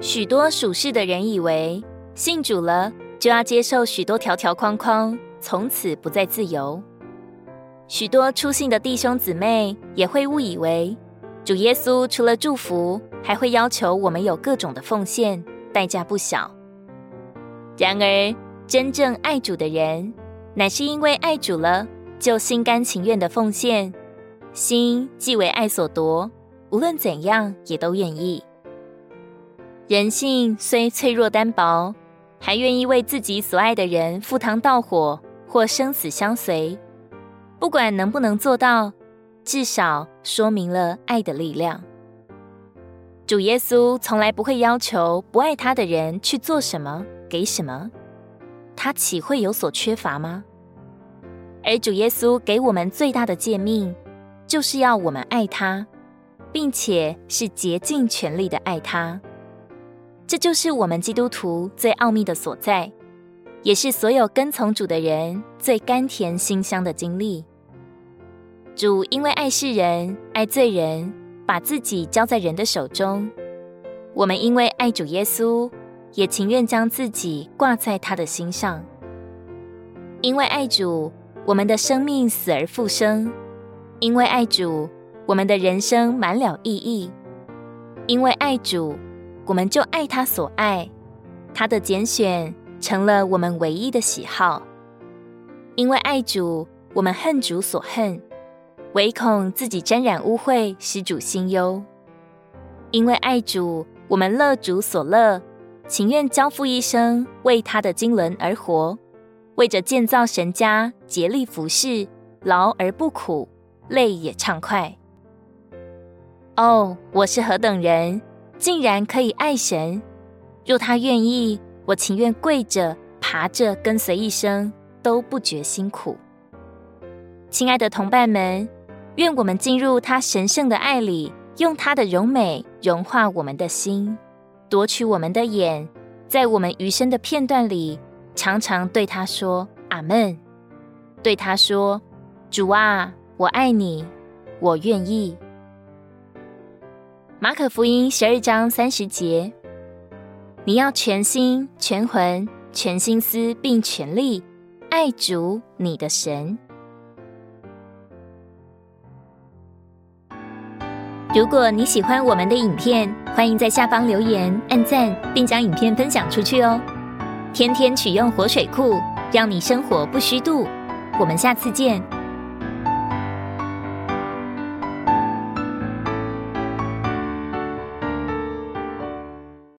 许多属世的人以为信主了就要接受许多条条框框，从此不再自由。许多初信的弟兄姊妹也会误以为主耶稣除了祝福，还会要求我们有各种的奉献，代价不小。然而，真正爱主的人，乃是因为爱主了，就心甘情愿的奉献，心既为爱所夺，无论怎样也都愿意。人性虽脆弱单薄，还愿意为自己所爱的人赴汤蹈火或生死相随。不管能不能做到，至少说明了爱的力量。主耶稣从来不会要求不爱他的人去做什么、给什么，他岂会有所缺乏吗？而主耶稣给我们最大的诫命，就是要我们爱他，并且是竭尽全力的爱他。这就是我们基督徒最奥秘的所在，也是所有跟从主的人最甘甜馨香的经历。主因为爱世人、爱罪人，把自己交在人的手中。我们因为爱主耶稣，也情愿将自己挂在他的心上。因为爱主，我们的生命死而复生；因为爱主，我们的人生满了意义；因为爱主。我们就爱他所爱，他的拣选成了我们唯一的喜好。因为爱主，我们恨主所恨，唯恐自己沾染污秽，使主心忧。因为爱主，我们乐主所乐，情愿交付一生，为他的经纶而活，为着建造神家，竭力服侍，劳而不苦，累也畅快。哦，我是何等人！竟然可以爱神，若他愿意，我情愿跪着、爬着跟随一生，都不觉辛苦。亲爱的同伴们，愿我们进入他神圣的爱里，用他的柔美融化我们的心，夺取我们的眼，在我们余生的片段里，常常对他说阿门，对他说主啊，我爱你，我愿意。马可福音十二章三十节：你要全心、全魂、全心思，并全力爱主你的神。如果你喜欢我们的影片，欢迎在下方留言、按赞，并将影片分享出去哦。天天取用活水库，让你生活不虚度。我们下次见。